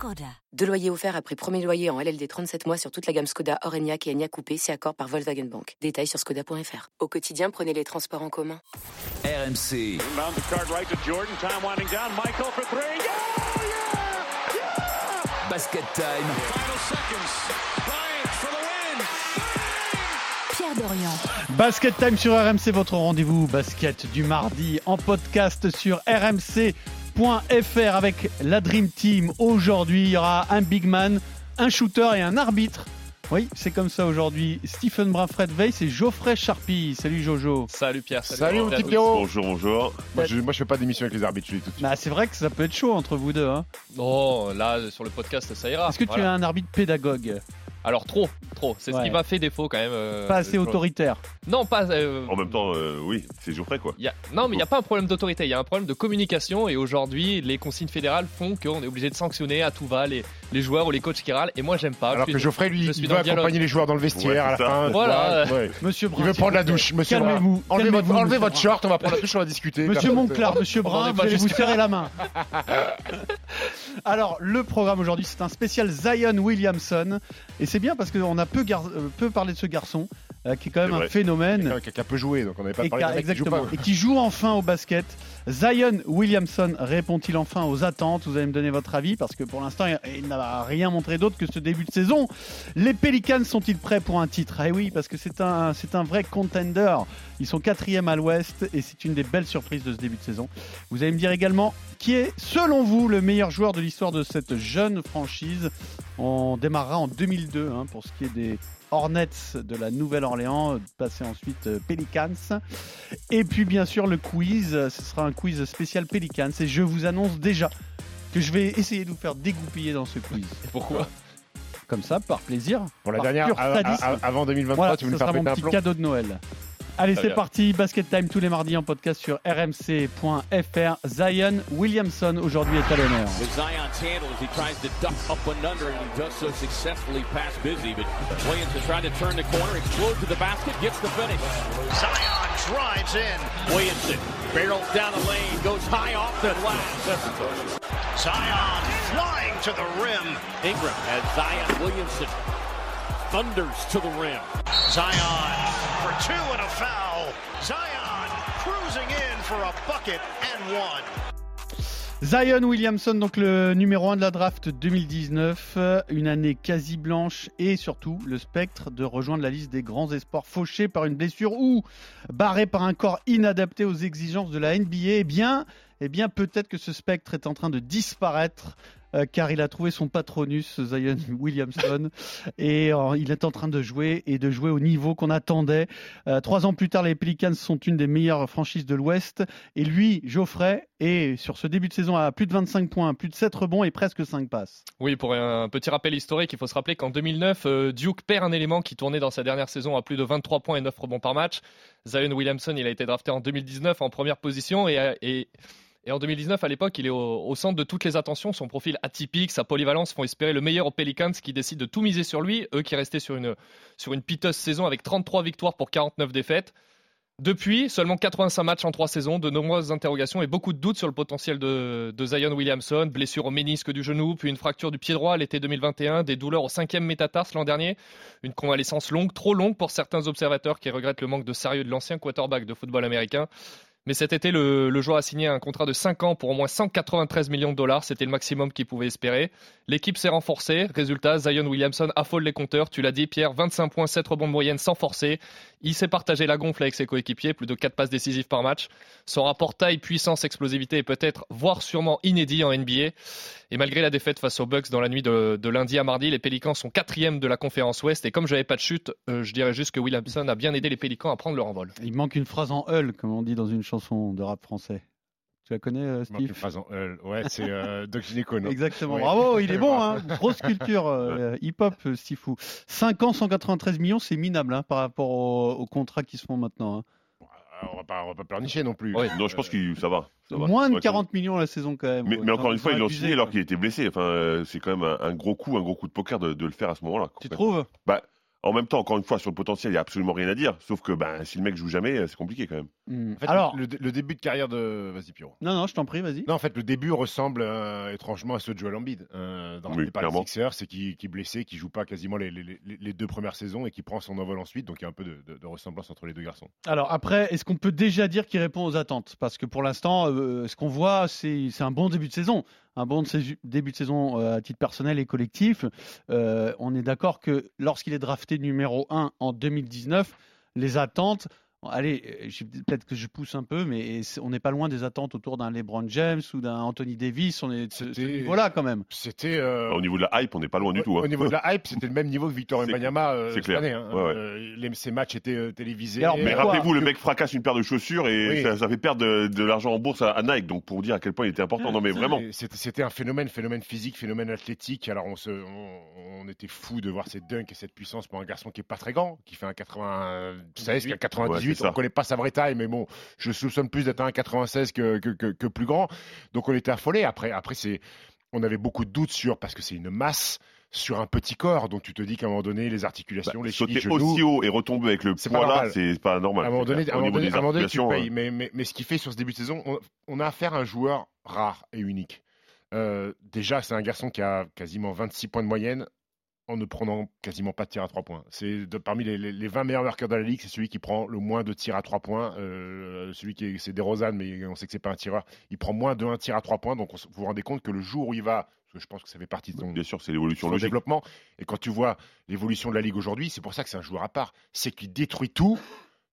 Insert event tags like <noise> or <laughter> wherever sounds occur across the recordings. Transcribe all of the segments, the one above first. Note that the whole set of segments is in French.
Skoda. Deux loyers offerts après premier loyer en LLD 37 mois sur toute la gamme Skoda, Orenia et Enya Coupé, c'est accord par Volkswagen Bank. Détails sur skoda.fr. Au quotidien, prenez les transports en commun. RMC. Basket time. Pierre Dorian. Basket Time sur RMC, votre rendez-vous basket du mardi en podcast sur rmc.fr avec la Dream Team. Aujourd'hui, il y aura un big man, un shooter et un arbitre. Oui, c'est comme ça aujourd'hui. Stephen Brun, Fred Weiss et Geoffrey Charpie. Salut Jojo. Salut Pierre. Salut, mon petit Pierrot. Bonjour, bonjour. Moi je, moi, je fais pas d'émission avec les arbitres, je dis tout de suite. Bah, c'est vrai que ça peut être chaud entre vous deux. Hein. Non, là sur le podcast ça ira. Est-ce que tu es un arbitre pédagogue? Alors trop, trop. C'est ce qui m'a fait défaut quand même. euh, Pas assez autoritaire Non, pas. euh, En même temps, euh, oui, c'est Geoffrey quoi. il y a- Non, mais il n'y a pas un problème d'autorité, il y a un problème de communication et aujourd'hui, les consignes fédérales font qu'on est obligé de sanctionner à tout va les, les joueurs ou les coachs qui râlent et moi j'aime pas. Alors Je que Geoffrey, lui, je suis il veut dialogue. accompagner les joueurs dans le vestiaire Ouais, à la. Voilà. fin. Ouais. <laughs> Monsieur Brun. Il veut prendre la douche, monsieur. Calmez-vous. Enlevez, votre, enlevez short, on va prendre la douche, on va discuter. Monsieur Monclar, Monsieur <laughs> On Brun, vous allez vous serrer la main. <laughs> Alors, le programme aujourd'hui, c'est un spécial Zion Williamson. Et c'est bien parce qu'on a peu, euh, parlé de ce garçon, euh, qui est quand même un phénomène. Quelqu'un qui a peu joué, donc on n'avait pas Et, parlé d'un mec qui joue exactement. pas. et qui joue enfin au basket. Zion Williamson répond-il enfin aux attentes? Vous allez me donner votre avis parce que pour l'instant, il- il n'a rien montré d'autre que ce début de saison. Les Pelicans sont-ils prêts pour un titre? Eh oui, parce que c'est un, c'est un vrai contender. Ils sont quatrième à l'ouest et c'est une des belles surprises de ce début de saison. Vous allez me dire également qui est, selon vous, le meilleur joueur de l'histoire de cette jeune franchise? On démarrera en 2002 hein, pour ce qui est des Hornets de la Nouvelle-Orléans, passer ensuite euh, Pelicans. Et puis bien sûr le quiz, ce sera un quiz spécial Pelicans et je vous annonce déjà que je vais essayer de vous faire dégoupiller dans ce quiz. <laughs> Pourquoi? Comme ça, par plaisir. Pour la par dernière, pur à- à- sadisme. à- avant 2023, Voilà, tu nous faire péter un petit plomb? cadeau de Noël. Allez, c'est parti. Basket Time tous les mardis en podcast sur rmc.fr. Zion Williamson aujourd'hui est à l'honneur. Zion's handle as he tries to duck up and under, and he does so successfully past Busy. But Williamson trying to turn the corner, explodes to the basket, gets the finish. Zion drives in. Williamson barrels down the lane, goes high off the glass. Zion flying to the rim. Ingram as Zion Williamson thunders to the rim. Zion Zion Williamson, donc le numéro 1 de la draft 2019, euh, une année quasi blanche et surtout le spectre de rejoindre la liste des grands espoirs fauchés par une blessure ou barré par un corps inadapté aux exigences de la NBA. Eh eh bien peut-être que ce spectre est en train de disparaître. Euh, car il a trouvé son patronus, Zion <laughs> Williamson, et euh, il est en train de jouer et de jouer au niveau qu'on attendait. Euh, trois ans plus tard, les Pelicans sont une des meilleures franchises de l'Ouest, et lui, Geoffrey, est sur ce début de saison à plus de 25 points, plus de 7 rebonds et presque 5 passes. Oui, pour un petit rappel historique, il faut se rappeler qu'en 2009, euh, Duke perd un élément qui tournait dans sa dernière saison à plus de 23 points et 9 rebonds par match. Zion Williamson, il a été drafté en 2019 en première position et, et en 2019, à l'époque, il est au, centre de toutes les attentions. Son profil atypique, sa polyvalence font espérer le meilleur aux Pelicans qui décident de tout miser sur lui, eux qui restaient sur une, sur une piteuse saison avec 33 victoires pour 49 défaites. Depuis, seulement 85 matchs en 3 saisons, de nombreuses interrogations et beaucoup de doutes sur le potentiel de, de Zion Williamson. Blessure au ménisque du genou, puis une fracture du pied droit l'été 2021, des douleurs au cinquième métatarse l'an dernier. Une convalescence longue, trop longue pour certains observateurs qui regrettent le manque de sérieux de l'ancien quarterback de football américain. Mais cet été, le, joueur a signé un contrat de 5 ans pour au moins 193 millions de dollars. C'était le maximum qu'il pouvait espérer. L'équipe s'est renforcée. Résultat, Zion Williamson affole les compteurs. Tu l'as dit, Pierre, 25 points, 7 rebonds de moyenne sans forcer. Il s'est partagé la gonfle avec ses coéquipiers, plus de 4 passes décisives par match. Son rapport taille, puissance, explosivité est peut-être, voire sûrement inédit en NBA. Et malgré la défaite face aux Bucks dans la nuit de, lundi à mardi, les Pélicans sont quatrième de la conférence Ouest. Et comme je n'avais pas de chute, euh, je dirais juste que Williamson a bien aidé les Pélicans à prendre leur envol. Il manque une phrase en hull, comme on dit dans une chanson de rap français. Tu la connais, euh, Steve phrase en L. Ouais, c'est euh, <laughs> Doc Gineco, non Exactement. Ouais. Bravo, il est bon, hein. <laughs> Grosse culture euh, hip-hop, euh, Stifou. 5 ans, 193 millions, c'est minable hein, par rapport aux, aux contrats qui se font maintenant. hein. on va pas, on va pas pleurnicher non plus. Euh, Non, je pense que ça va. ça va. Moins de Ouais, 40 millions la saison quand même. Mais, Ouais, mais encore une fois, ils l'ont signé alors qu'il était blessé. Enfin, euh, c'est quand même un, un gros coup, un gros coup de poker de, de le faire à ce moment-là. Tu trouves? En même temps, encore une fois, sur le potentiel, il n'y a absolument rien à dire. Sauf que ben, si le mec joue jamais, c'est compliqué quand même. Hmm. En fait, Alors, le, le début de carrière de. Vas-y, Pierrot. non, non, je t'en prie, vas-y. Non, en fait, le début ressemble euh, étrangement à ceux de Joel Embiid euh, dans Oui, clairement. Sixers, c'est qui, qui est blessé, qui joue pas quasiment les, les- les- les deux premières saisons et qui prend son envol ensuite. Donc il y a un peu de, de- de ressemblance entre les deux garçons. Alors après, est-ce qu'on peut déjà dire qu'il répond aux attentes? Parce que pour l'instant, euh, ce qu'on voit, c'est c'est un bon début de saison. Un bon début de saison euh, à titre personnel et collectif. Euh, on est d'accord que lorsqu'il est drafté numéro 1 en 2019, les attentes... Allez, euh, peut-être que je pousse un peu, mais on n'est pas loin des attentes autour d'un LeBron James ou d'un Anthony Davis. On est de ce, ce C'était- niveau-là quand même. C'était. euh, Au niveau de la hype, on n'est pas loin du tout. hein. Au niveau de la hype, <laughs> c'était le même niveau que Victor Wembanyama euh, c'est cette clair. année. hein. Ouais, ouais. Euh, les- ces matchs étaient euh, télévisés. Alors, Mais rappelez-vous, le mec fracasse une paire de chaussures et Oui. ça, ça fait perdre de, de l'argent en bourse à, à Nike. Donc pour dire à quel point il était important. Non mais vraiment. C'était un phénomène, phénomène physique, phénomène athlétique. Alors on, se, on, on était fou de voir cette dunk et cette puissance pour un garçon qui est pas très grand, qui fait un 96, qui a 98. Ouais, c'est ça. on connaît pas sa vraie taille, mais bon, je soupçonne plus d'être un 96 que, que, que, que plus grand. Donc on était affolé. Après, après c'est, on avait beaucoup de doutes sur parce que c'est une masse sur un petit corps. Donc tu te dis qu'à un moment donné, les articulations, Bah, les sauter genoux, aussi haut et retomber avec le poids là, c'est pas normal. à un moment donné, clair. à un Au moment niveau donné, des à un moment donné, tu payes. Mais, mais, mais ce qu'il fait sur ce début de saison, on, on a affaire à un joueur rare et unique. Euh, déjà, c'est un garçon qui a quasiment 26 points de moyenne en ne prenant quasiment pas de tir à 3 points. C'est parmi les, les- les 20 meilleurs marqueurs de la ligue, c'est celui qui prend le moins de tirs à 3 points. Euh, celui qui est, c'est DeRozan, mais on sait que c'est pas un tireur. Il prend moins de 1 tir à 3 points, donc on vous vous rendez compte que le jour où il va, parce que je pense que ça fait partie de son, Bien sûr, c'est l'évolution logique. développement. Et quand tu vois l'évolution de la ligue aujourd'hui, c'est pour ça que c'est un joueur à part. C'est qu'il détruit tout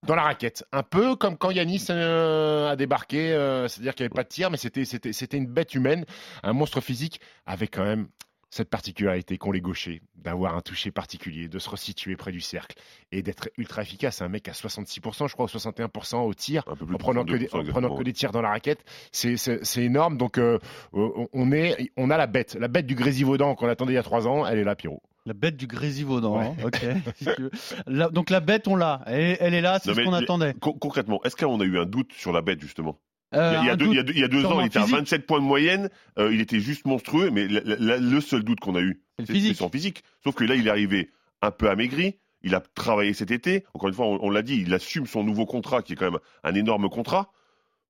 dans la raquette. Un peu comme quand Yanis euh, a débarqué, euh, c'est-à-dire qu'il n'y avait pas de tir, mais c'était une bête humaine, un monstre physique, avec quand même cette particularité qu'ont les gauchers, d'avoir un toucher particulier, de se resituer près du cercle et d'être ultra efficace. Un mec à 66%, je crois, ou 61% au tir, Un peu plus en prenant, que des, 32%, en prenant que des tirs dans la raquette, c'est, énorme. Donc, euh, on, on est, on a la bête, la bête du Grésivaudan qu'on attendait il y a trois ans, elle est là, Pierrot. La bête du Grésivaudan. Ouais. hein, Ok. si tu veux. La- donc la bête, on l'a. Elle, elle est là, c'est ce qu'on attendait. Con- concrètement, est-ce qu'on a eu un doute sur la bête justement? Euh, il, y a, deux, doute il y a deux- il y a deux ans, il était à physique. 27 points de moyenne, euh, il était juste monstrueux, mais la- la- le seul doute qu'on a eu, C'est son physique. Sauf que là, il est arrivé un peu amaigri, il a travaillé cet été, encore une fois, on, on l'a dit, il assume son nouveau contrat, qui est quand même un énorme contrat.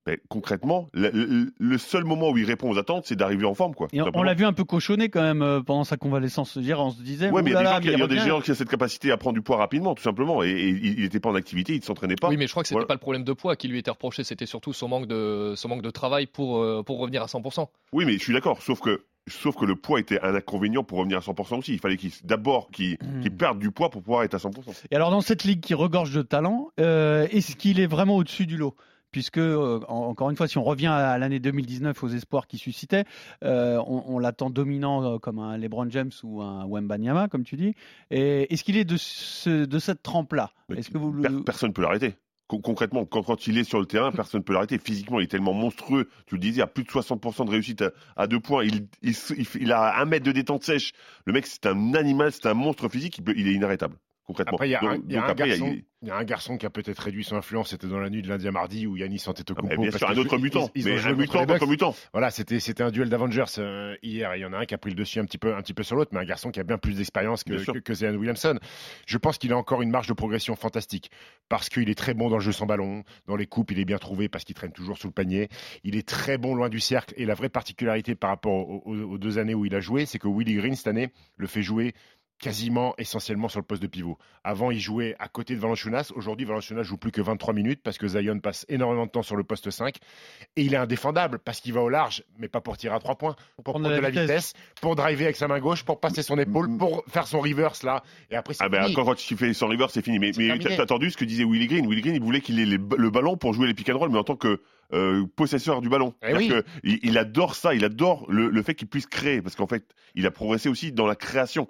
Mais concrètement, le, seul moment où il répond aux attentes, c'est d'arriver en forme. Quoi, Et on, l'a vu un peu cochonner quand même euh, pendant sa convalescence. Hier, on se disait. Ouais, mais il y a des oulala, gens qui- il y a des revient. gens qui ont cette capacité à prendre du poids rapidement, tout simplement. Et, et il n'était pas en activité, il ne s'entraînait pas. Oui, mais je crois que c'était Voilà. pas le problème de poids qui lui était reproché, c'était surtout son manque de, son manque de travail pour, euh, pour revenir à 100%. Oui, mais je suis d'accord. Sauf que, sauf que le poids était un inconvénient pour revenir à 100% aussi. Il fallait qu'il, d'abord qu'il, Hmm. qu'il perde du poids pour pouvoir être à 100%. Et alors, dans cette ligue qui regorge de talent, euh, est-ce qu'il est vraiment au-dessus du lot? Puisque, euh, en- encore une fois, si on revient à l'année 2019 aux espoirs qu'il suscitait, euh, on, on l'attend dominant euh, comme un LeBron James ou un Wembanyama, comme tu dis. Est-ce qu'il est de, ce- de cette trempe-là? Est-ce que vous personne ne peut l'arrêter. Con- concrètement, quand, quand il est sur le terrain, personne ne peut l'arrêter. Physiquement, il est tellement monstrueux. Tu le disais, à plus de 60% de réussite à, à deux points. Il, il, se- il fait- il a un mètre de détente sèche. Le mec, c'est un animal, c'est un monstre physique. Il, peut- il est inarrêtable. Concrètement. Après, il y a, un, garçon, il y a un garçon qui a peut-être réduit son influence. C'était dans la nuit de lundi à mardi où Yanis Ah, Antetokounmpo. mais bien sûr, un autre ils- mutant. ils ont mais un mutant contre mutant. Voilà, c'était c'était un duel d'Avengers euh, hier. Il y en a un qui a pris le dessus un petit peu, un petit peu sur l'autre, mais un garçon qui a bien plus d'expérience que, que, que Zion Williamson. Je pense qu'il a encore une marge de progression fantastique parce qu'il est très bon dans le jeu sans ballon, dans les coupes, il est bien trouvé parce qu'il traîne toujours sous le panier. Il est très bon loin du cercle et la vraie particularité par rapport aux, aux- aux deux années où il a joué, c'est que Willie Green cette année le fait jouer quasiment essentiellement sur le poste de pivot. Avant, il jouait à côté de Valanciunas. Aujourd'hui, Valanciunas joue plus que 23 minutes parce que Zion passe énormément de temps sur le poste 5 et il est indéfendable parce qu'il va au large, mais pas pour tirer à trois points, pour prendre, de la vitesse. pour driver avec sa main gauche, pour passer son épaule, pour faire son reverse là. Et après, c'est Ah ben fini. quand, quand il fait son river, c'est fini. Mais, mais t'as entendu ce que disait Willy Green? Willy Green, il voulait qu'il ait les- le ballon pour jouer les pick and roll, mais en tant que euh, possesseur du ballon. Eh C'est-à-dire oui. que il, il adore ça, il adore le, le fait qu'il puisse créer, parce qu'en fait, il a progressé aussi dans la création.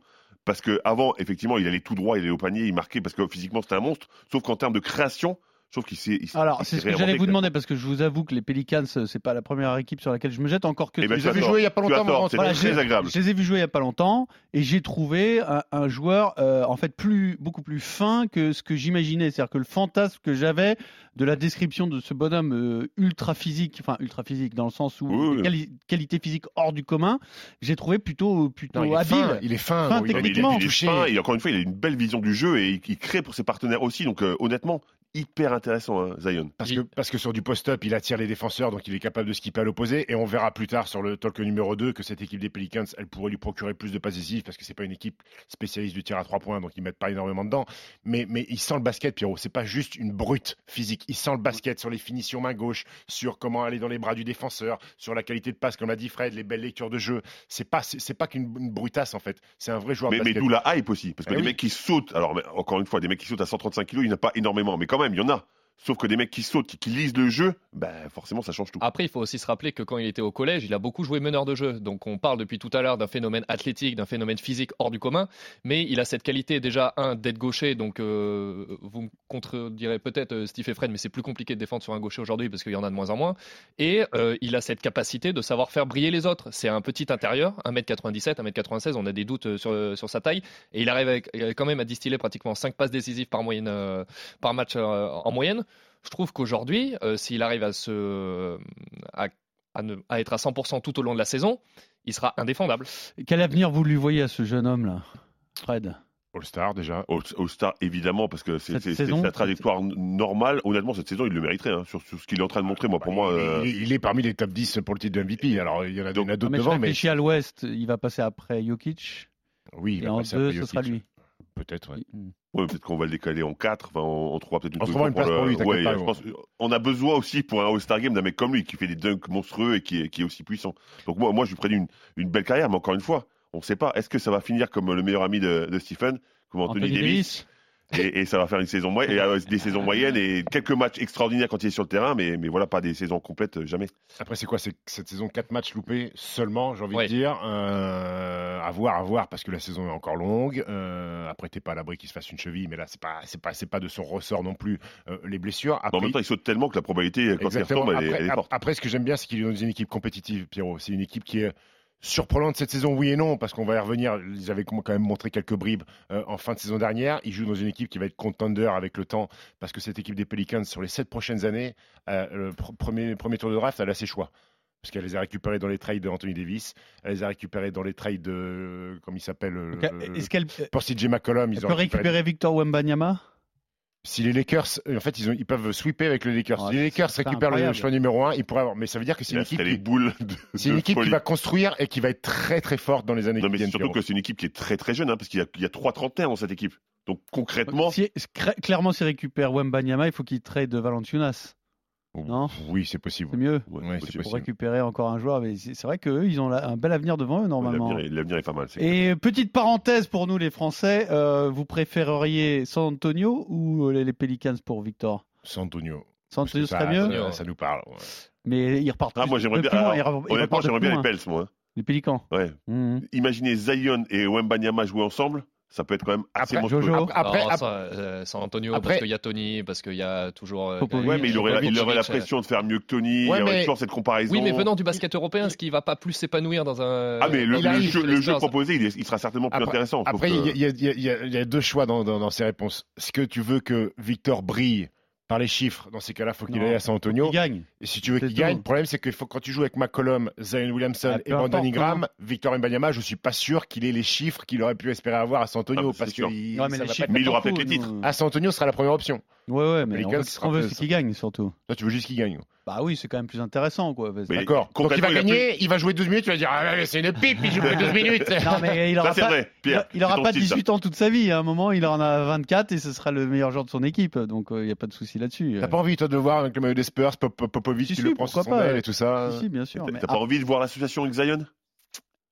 Parce que avant, effectivement, il allait tout droit, il allait au panier, il marquait parce que physiquement c'était un monstre. Sauf qu'en termes de création, Je trouve qu'il s'est. Alors, c'est ce que j'allais vous demander parce que je vous avoue que les Pelicans, euh, c'est pas la première équipe sur laquelle je me jette encore que. Eh ben, les tu as as vus jouer il y a pas longtemps, c'est Voilà, très je- agréable. Je les ai vus jouer il y a pas longtemps et j'ai trouvé un, un joueur euh, en fait plus beaucoup plus fin que ce que j'imaginais. C'est-à-dire que le fantasme que j'avais de la description de ce bonhomme euh, ultra physique, enfin ultra physique dans le sens où Oui, oui. quali- qualité physique hors du commun, j'ai trouvé plutôt plutôt Non, il est habile. fin, il est fin. Fin il est- est fin, et encore une fois, il a une belle vision du jeu et il, il crée pour ses partenaires aussi. Donc, euh, honnêtement, hyper intéressant, hein, Zion. Parce que, parce que sur du post-up, il attire les défenseurs, donc il est capable de skipper à l'opposé. Et on verra plus tard sur le talk numéro 2 que cette équipe des Pelicans, elle pourrait lui procurer plus de passes décisives parce que c'est pas une équipe spécialiste du tir à trois points, donc ils mettent pas énormément dedans. Mais, mais il sent le basket, Pierrot. C'est pas juste une brute physique. Il sent le basket sur les finitions main gauche, sur comment aller dans les bras du défenseur, sur la qualité de passe, comme l'a dit Fred, les belles lectures de jeu. C'est pas, c'est pas qu'une une brutasse en fait. C'est un vrai joueur Mais, de mais d'où la hype aussi. Parce que Eh des oui. mecs qui sautent, alors encore une fois, des mecs qui sautent à 135 kilos, il n'y en a pas énormément. Mais quand même, il y. Sauf que des mecs qui sautent, qui, lisent le jeu, ben forcément, ça change tout. Après, il faut aussi se rappeler que quand il était au collège, il a beaucoup joué meneur de jeu. Donc, on parle depuis tout à l'heure d'un phénomène athlétique, d'un phénomène physique hors du commun. Mais il a cette qualité, déjà, un, d'être gaucher. Donc, euh, vous me contredirez peut-être, euh, Steve et Fred, mais c'est plus compliqué de défendre sur un gaucher aujourd'hui parce qu'il y en a de moins en moins. Et euh, il a cette capacité de savoir faire briller les autres. C'est un petit intérieur, 1m97, 1m96, on a des doutes sur, sur sa taille. Et il arrive quand même à distiller pratiquement 5 passes décisives par, match en moyenne. Je trouve qu'aujourd'hui, euh, s'il arrive à, se, à, à ne- à être à 100% tout au long de la saison, il sera indéfendable. Quel avenir vous lui voyez à ce jeune homme là, Fred? All-Star déjà. All- All-Star, évidemment, parce que c'est la trajectoire normale. Honnêtement, cette saison, il le mériterait. hein, sur, sur ce qu'il est en train de montrer, moi, pour moi. euh, il, il est parmi les top 10 pour le titre de MVP. Alors il y en a, d'autres mais je devant, mais à l'Ouest, il va passer après Jokic oui, il et va en passer deux, après ce sera lui. Peut-être. ouais. Mm. Ouais, peut-être qu'on va le décaler en 4. Enfin, on, on trouvera peut-être une On une solution place pour lui, t'inquiète ouais, pas, je gros. pense, on a besoin aussi pour un All-Star Game d'un mec comme lui qui fait des dunks monstrueux et qui est, qui est aussi puissant. Donc moi, moi je lui prédis une, une belle carrière, mais encore une fois, on ne sait pas. Est-ce que ça va finir comme le meilleur ami de, de Stephen, comme Anthony, Anthony Davis, Davis? Et, et ça va faire une saison moyenne, et, euh, des saisons moyennes et quelques matchs extraordinaires quand il est sur le terrain, mais, mais voilà, pas des saisons complètes, euh, jamais. Après, c'est quoi? Cette saison 4 matchs loupés seulement, j'ai envie Ouais. de dire. Euh, à voir, à voir, parce que la saison est encore longue. Euh, après, t'es pas à l'abri qu'il se fasse une cheville, mais là, c'est pas, c'est pas, c'est pas de son ressort non plus euh, les blessures. Mais en Après, même temps, il saute tellement que la probabilité, quand Exactement. il retombe, elle, est- après, elle est forte. après, ce que j'aime bien, c'est qu'il est dans une équipe compétitive, Pierrot. C'est une équipe qui est surprenante cette saison, oui et non, parce qu'on va y revenir. Ils avaient quand même montré quelques bribes euh, en fin de saison dernière. Ils jouent dans une équipe qui va être contender avec le temps, parce que cette équipe des Pelicans, sur les sept prochaines années, euh, le pr- premier, premier tour de draft, elle a ses choix. Parce qu'elle les a récupérés dans les trades de Anthony Davis, elle les a récupérés dans les trades de. Comment il s'appelle Est-ce qu'elle Pour CJ McCollum, ils ont peut récupéré récupérer Victor Wembanyama? Si les Lakers, en fait, ils, ont- ils peuvent sweeper avec les Lakers. Ouais, si les Lakers récupèrent le choix numéro 1, ils pourraient avoir. Mais ça veut dire que c'est une équipe, qui, boules de, c'est une de équipe qui folie. va construire et qui va être très très forte dans les années Non, qui mais viennent. surtout que c'est une équipe qui est très très jeune, hein, parce qu'il y a, il y a trois trentenaires dans cette équipe. Donc concrètement, Si- Clairement, s'il récupère Wembanyama, il faut qu'il trade de Valanciunas. Non Oui, c'est possible. C'est mieux ouais, Ouais, c'est pour récupérer encore un joueur. Mais c'est vrai qu'eux, ils ont la- un bel avenir devant eux, normalement. l'avenir est- pas mal. Et petite parenthèse pour nous, les Français, euh, vous préféreriez San Antonio ou euh, les les Pelicans pour Victor? San Antonio. San Antonio ça, serait mieux, ça, ça nous parle. ouais. mais ils repartent Ah, plus- moi, j'aimerais bien- loin, alors, ils Honnêtement, j'aimerais bien les. Pels, moi. Les Pélicans. Ouais. Mhm. Imaginez Zion et Wembanyama jouer ensemble, ça peut être quand même assez Après, monstrueux. Jojo. Après, après- ça, euh, San Antonio, après- parce qu'il y a Tony, parce qu'il y a toujours. euh. Ouais, mais il aurait, la, il aurait la euh, pression de faire mieux que Tony. il y Ouais, aurait mais- toujours cette comparaison. Oui, mais venant du basket européen, ce qui va pas plus s'épanouir dans un. Ah, mais le, Il le jeu, le jeu proposé, il, est- il sera certainement plus Après- intéressant. Après, il que- y, y y y a deux choix dans, dans- dans ces réponses. Est-ce que tu veux que Victor brille par les chiffres Dans ces cas-là, il faut qu'il aille à San Antonio. Ils gagnent. Et si tu veux qu'il gagne, le problème c'est que faut, quand tu joues avec McCollum, Zion Williamson Ah, et Brandon Ingram, Victor Mbanyama, je suis pas sûr qu'il ait les chiffres qu'il aurait pu espérer avoir à San Antonio Ah, parce que il- Ouais, mais les chiffres, il aura peut-être les titres. À San Antonio ce sera la première option. Ouais, ouais, mais Pelicans, on veut, ce sera on veut c'est qu'ils gagnent surtout. Toi, tu veux juste qu'il gagne. Bah oui, c'est quand même plus intéressant, quoi. Parce- Mais D'accord. Donc il va il gagner, il va jouer 12 minutes, tu vas dire ah, c'est une pipe, il joue que 12 minutes. <laughs> Non, mais il aura Ça, pas, vrai, Pierre. il aura pas style, ça. 18 ans toute sa vie. À un moment, il en a 24 et ce sera le meilleur joueur de son équipe. Donc, il n'y a pas de souci là-dessus. T'as pas envie toi de le voir avec le maillot des Spurs, Pop- Pop- Popovic Si, si, le prend sur son pas. aile et tout ça. Si, si, bien sûr. T'as pas envie de voir l'association avec Zion?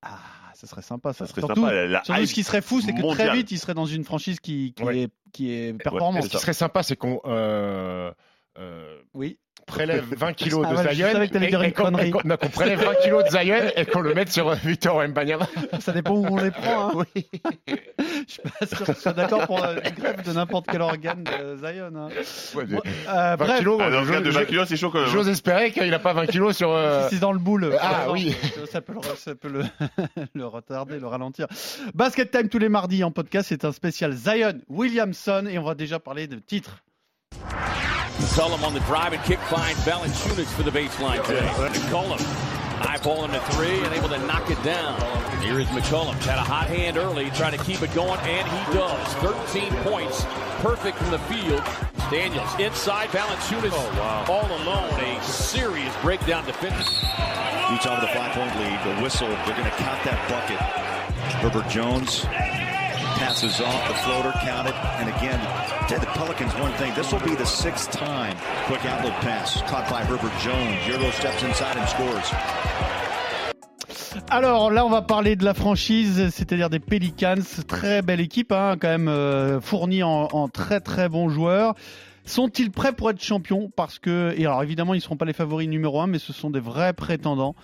Ah, ça serait sympa, ça. Ça serait surtout, sympa. La, la surtout, hype ce qui serait fou, c'est que très vite, il serait dans une franchise qui, qui Ouais. est, qui est performante. Ce qui serait sympa, c'est qu'on. euh, euh, Oui. prélève <laughs> 20 kilos Ah de ouais, je Zion savais que t'allais et- et qu'on- qu'on prélève 20 kilos de Zion et qu'on le mette sur Victor Wembanyama. <laughs> Ça dépend où on les prend. Hein. <laughs> Oui. Je suis pas sûr que je sois d'accord pour euh, une grève de n'importe quel organe de Zion. hein. Ouais, Bon, euh, 20 bref, kilos, Ah, dans le je- cas de je- 20 kilos, c'est chaud quand même. hein. J'ose espérer qu'il n'a pas 20 kilos sur. euh, si c'est dans le boule. Ah, oui. Ça peut, le, ça peut le, le retarder, le ralentir. Basket Time tous les mardis en podcast. C'est un spécial Zion Williamson et on va déjà parler de titres. McCollum on the drive and kick finds Valanciunas for the baseline today. McCollum eyeball him to three and able to knock it down. Here is McCullum. Had a hot hand early, trying to keep it going, and he does. 13 points, perfect from the field. Daniels inside Valanciunas oh, all alone. A serious breakdown defense. Utah with a five-point lead. The whistle. They're going to count that bucket. Herbert Jones passes off the floater, counted, and again, tell the Pelicans one thing. This will be the sixth time quick outlet pass caught by Herbert Jones. Euro steps inside and scores. Alors là, on va parler de la franchise, c'est-à-dire des Pelicans. Très belle équipe, hein, quand même euh, fournie en, en très très bons joueurs. Sont-ils prêts pour être champions? Parce que, et alors évidemment, ils ne seront pas les favoris numéro un, mais ce sont des vrais prétendants.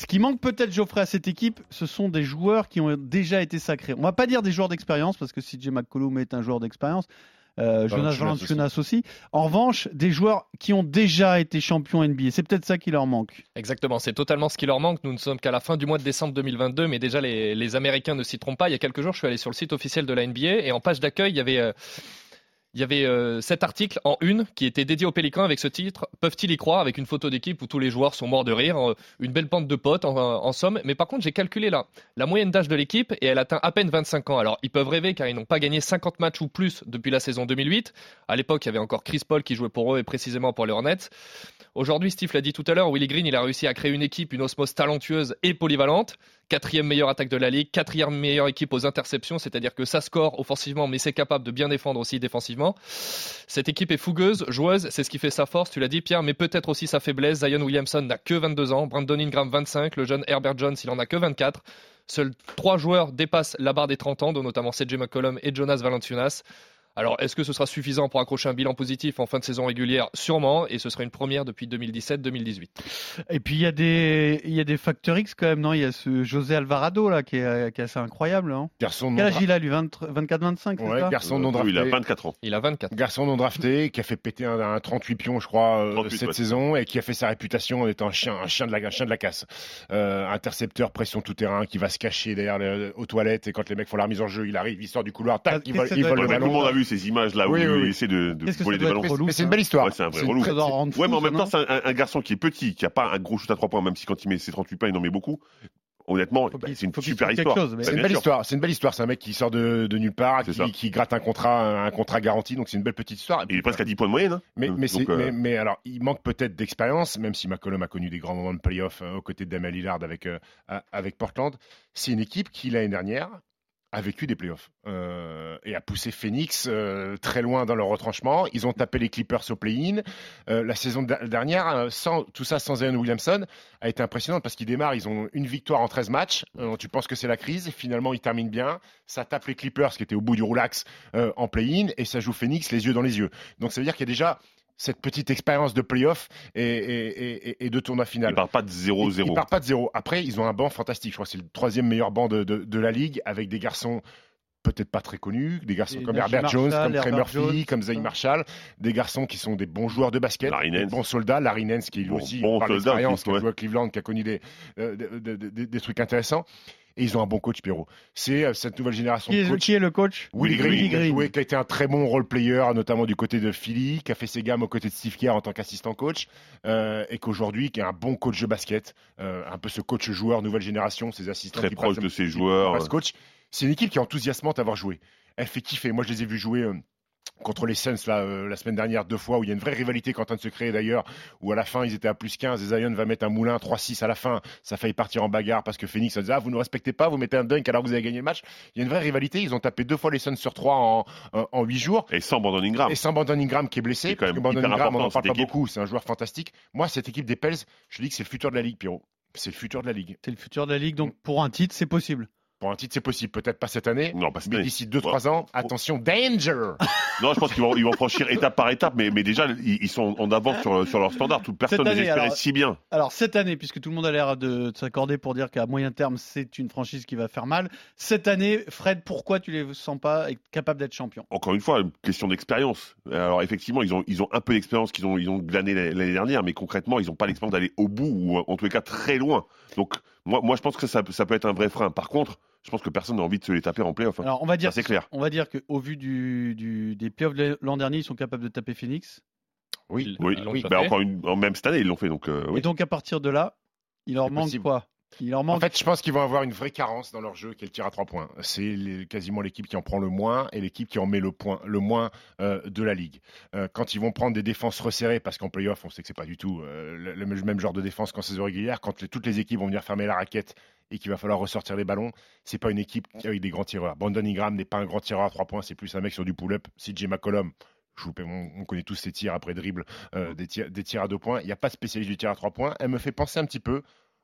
Ce qui manque peut-être, Geoffrey, à cette équipe, ce sont des joueurs qui ont déjà été sacrés. On va pas dire des joueurs d'expérience, parce que CJ McCollum est un joueur d'expérience. Euh, Jonas Valanciunas aussi. En revanche, des joueurs qui ont déjà été champions NBA. C'est peut-être ça qui leur manque. Exactement, c'est totalement ce qui leur manque. Nous ne sommes qu'à la fin du mois de décembre 2022, mais déjà les, les Américains ne s'y trompent pas. Il y a quelques jours, je suis allé sur le site officiel de la NBA et en page d'accueil, il y avait, euh, il y avait euh, cet article en une qui était dédié aux Pélicans avec ce titre Peuvent-ils y croire? Avec une photo d'équipe où tous les joueurs sont morts de rire, euh, une belle bande de potes en, en somme. Mais par contre, j'ai calculé là la moyenne d'âge de l'équipe et elle atteint à peine 25 ans. Alors ils peuvent rêver car ils n'ont pas gagné 50 matchs ou plus depuis la saison 2008. À l'époque, il y avait encore Chris Paul qui jouait pour eux et précisément pour les Hornets. Aujourd'hui, Steve l'a dit tout à l'heure, Willie Green, il a réussi à créer une équipe, une osmose talentueuse et polyvalente. Quatrième meilleure attaque de la ligue, quatrième meilleure équipe aux interceptions, c'est-à-dire que ça score offensivement, mais c'est capable de bien défendre aussi défensivement. Cette équipe est fougueuse, joueuse, c'est ce qui fait sa force, tu l'as dit Pierre, mais peut-être aussi sa faiblesse. Zion Williamson n'a que 22 ans, Brandon Ingram 25, le jeune Herbert Jones, il en a que 24. Seuls trois joueurs dépassent la barre des 30 ans, dont notamment CJ McCollum et Jonas Valanciunas. Alors, est-ce que ce sera suffisant pour accrocher un bilan positif en fin de saison régulière? Sûrement, et ce sera une première depuis 2017-2018. Et puis il y a des il y a des facteurs X quand même, non? Il y a ce José Alvarado là qui est, qui est assez incroyable. Hein Garçon non, Quel âge il a lui? 24-25 c'est ouais, garçon non Oui, il a drafté. 24 ans. Il a 24. Garçon non drafté qui a fait péter un, un 38 pions, je crois, euh, 38, cette ouais. saison et qui a fait sa réputation en étant un chien, un chien de la, un chien de la casse. Euh, intercepteur, pression tout terrain, qui va se cacher derrière le- aux toilettes et quand les mecs font la remise en jeu, il arrive, il sort du couloir, tac, il vole, il vole le ballon. Ces images là où Oui, oui, oui. il essaie de, de voler des ballons. relou, Mais c'est une belle histoire. Ouais, c'est un vrai relou. Ouais, mais en même temps, c'est un, un garçon qui est petit, qui a pas un gros shoot à trois points, même si quand il met ses 38 points, il en met beaucoup. Honnêtement, bah, c'est une super fasse quelque histoire. chose, mais- Bah, C'est une bien belle sûr. histoire. C'est une belle histoire. C'est un mec qui sort de, de nulle part, qui, qui gratte un contrat, un contrat garanti. Donc c'est une belle petite histoire. Et Il est presque à 10 points de moyenne. hein. Mais, c'est- euh, mais, mais alors, il manque peut-être d'expérience, même si McCollum a connu des grands moments de playoff euh, aux côtés de Damien Lillard avec, euh, avec Portland. C'est une équipe qui, l'année dernière, a vécu des playoffs euh, et a poussé Phoenix euh, très loin dans leur retranchement. Ils ont tapé les Clippers au play-in. Euh, la saison de- dernière, sans, tout ça sans Zion Williamson, a été impressionnante parce qu'ils démarrent, ils ont une victoire en 13 matchs. Tu penses que c'est la crise. Finalement, ils terminent bien. Ça tape les Clippers qui étaient au bout du roulax en play-in et ça joue Phoenix les yeux dans les yeux. Donc ça veut dire qu'il y a déjà cette petite expérience de playoff et, et, et, et de tournoi final. il part pas de Ils 0-0. partent pas de zéro. Après, ils ont un banc fantastique. Je crois que c'est le troisième meilleur banc de, de, de la ligue avec des garçons peut-être pas très connus, des garçons Et comme Herbert Jones, comme Trey Murphy, Jones, comme Zay. Marshall, des garçons qui sont des bons joueurs de basket, Larry des Nance. bons soldats. Larry Nance qui lui Bon- aussi bon par soldat, l'expérience, qui ouais. joué à Cleveland, qui a connu des, euh, des, des- des- des trucs intéressants. Et ils ont un bon coach, Pierrot. C'est euh, cette nouvelle génération qui, de est, coachs. qui est le coach? Willie Green, Willie qui a, joué, qui a été un très bon role player, notamment du côté de Philly, qui a fait ses gammes aux côtés de Steve Kerr en tant qu'assistant coach, euh, et qu'aujourd'hui, qui est un bon coach de basket, euh, un peu ce coach joueur nouvelle génération, ses assistants Très qui proche de ses joueurs. coach. C'est une équipe qui est enthousiasmante à avoir joué. Elle fait kiffer. Moi, je les ai vus jouer. euh, Contre les Suns là, euh, la semaine dernière deux fois où il y a une vraie rivalité qui est en train de se créer d'ailleurs où à la fin ils étaient à plus 15 et Zion va mettre un moulin 3-6 à la fin ça a failli partir en bagarre parce que Phoenix a dit ah vous ne respectez pas vous mettez un dunk alors que vous avez gagné le match il y a une vraie rivalité ils ont tapé deux fois les Suns sur trois en, en, en 8 jours Et sans Brandon Ingram. et sans Brandon Ingram qui est blessé, C'est quand parce que même Brandon Ingram, on n'en parle pas équipe. beaucoup, c'est un joueur fantastique. Moi, cette équipe des Pels, je dis que c'est le futur de la Ligue, Pierrot. C'est le futur de la Ligue. C'est le futur de la ligue, donc pour un titre, c'est possible. Pour un titre, c'est possible. Peut-être pas cette année. Non, pas cette Mais année. d'ici 2-3 ans, attention, danger <laughs> Non, je pense qu'ils vont, ils vont franchir étape par étape, mais, mais déjà, ils, ils sont en avance sur, sur leur standard. Toute personne ne les espérait alors- si bien. Alors cette année, puisque tout le monde a l'air de, de s'accorder pour dire qu'à moyen terme c'est une franchise qui va faire mal, cette année, Fred, pourquoi tu les sens pas capables d'être champions? Encore une fois, une question d'expérience. Alors effectivement, ils ont, ils ont un peu d'expérience qu'ils ont, ils ont glané l'année dernière, mais concrètement, ils n'ont pas l'expérience d'aller au bout ou en tous les cas très loin. Donc moi, moi je pense que ça, ça peut être un vrai frein. Par contre, je pense que personne n'a envie de se les taper en playoff. hein. Alors on va dire, c'est clair. on va dire qu'au vu du, du- des playoffs de l'an dernier, ils sont capables de taper Phoenix. Oui. Oui, Ils Bah, fait. encore une, en même cette année, ils l'ont fait. Donc euh, oui. Et donc à partir de là, il leur manque possible. quoi? Il leur manque. En fait, je pense qu'ils vont avoir une vraie carence dans leur jeu qui est le tir à trois points. C'est quasiment l'équipe qui en prend le moins et l'équipe qui en met le, point, le moins euh, de la ligue. Euh, quand ils vont prendre des défenses resserrées, parce qu'en playoff, on sait que c'est pas du tout euh, le, même genre de défense qu'en saison régulière, quand les- toutes les équipes vont venir fermer la raquette et qu'il va falloir ressortir les ballons, c'est pas une équipe avec des grands tireurs. Brandon Ingram n'est pas un grand tireur à trois points, c'est plus un mec sur du pull-up. CJ McCollum, on, on connaît tous ses tirs après dribble, euh, des, tirs, des tirs à deux points. Il n'y a pas de spécialiste du tir à trois points. Elle me fait penser un petit peu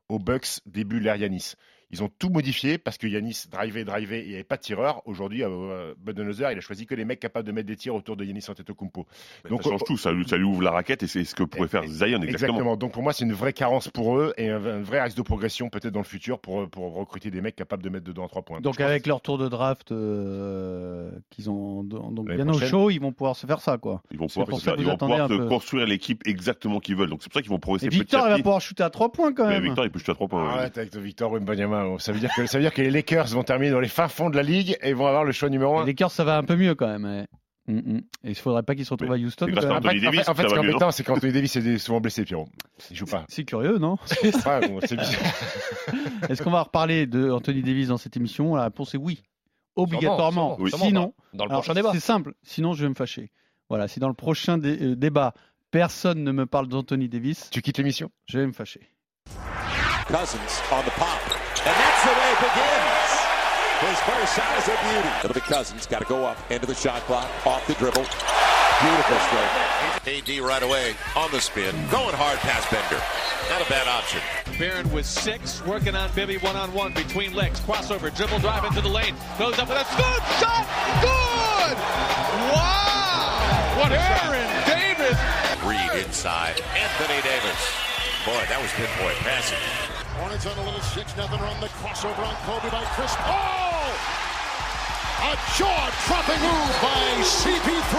aux Bucks début l'ère Yanis. Ils ont tout modifié parce que Yanis drivait, drivait, et il n'y avait pas de tireur. Aujourd'hui, euh, Budenholzer, il a choisi que les mecs capables de mettre des tirs autour de Yanis Antetokounmpo. Mais Donc, ça change euh, tout, ça, lui- ça lui ouvre la raquette et c'est ce que pourrait faire Zion exactement. Exactement. Donc pour moi, c'est une vraie carence pour eux et un, un vrai axe de progression peut-être dans le futur pour, pour recruter des mecs capables de mettre dedans à trois points. donc avec leur tour de draft euh, qu'ils ont donc bien au chaud, ils vont pouvoir se faire ça quoi. Ils vont C'est pouvoir, pour se faire- ils vont pouvoir se construire l'équipe exactement qu'ils veulent. Donc c'est pour ça qu'ils vont progresser Et petit Victor, à il va petit. pouvoir shooter à trois points quand Mais même. Victor, il peut jeter à trois points. oui. Arrête avec Victor Wembanyama. Ça veut dire que ça veut dire que les Lakers vont terminer dans les fins fonds de la ligue et vont avoir le choix numéro un. Les Lakers, ça va un peu mieux quand même. Mm, mm. Et il faudrait pas qu'ils se retrouvent Mais à Houston. grâce à. Anthony en fait, Davis, en fait, ça ce qui est embêtant, c'est qu'Anthony Davis est souvent blessé, Pierrot. Il joue pas. C'est curieux, non <laughs> Ouais, bon, c'est bizarre. <laughs> Est-ce qu'on va reparler de Anthony Davis dans cette émission? La réponse est oui. Obligatoirement. Sûrement, sûrement, Sinon, Dans le alors, prochain débat. c'est simple. Sinon, je vais me fâcher. Voilà, si dans le prochain dé- euh, débat, personne ne me parle d'Anthony Davis, Tu quittes l'émission? je vais me fâcher. Cousins on the pop. And that's the way it begins. His first shot is a beauty. It'll be Cousins. Got to go up into the shot clock. Off the dribble. Beautiful stroke. AD right away on the spin. Going hard past Bender. Not a bad option. Barron with six, working on Bibby one on one between legs. Crossover, dribble drive into the lane. Goes up with a scoop shot. Good! Wow! What a Aaron Davis! Reed inside. Anthony Davis. Boy, that was good pinpoint passing. Hornets on a little 6 nothing run. The crossover on Kobe by Chris Paul. A jaw-dropping move by CP3.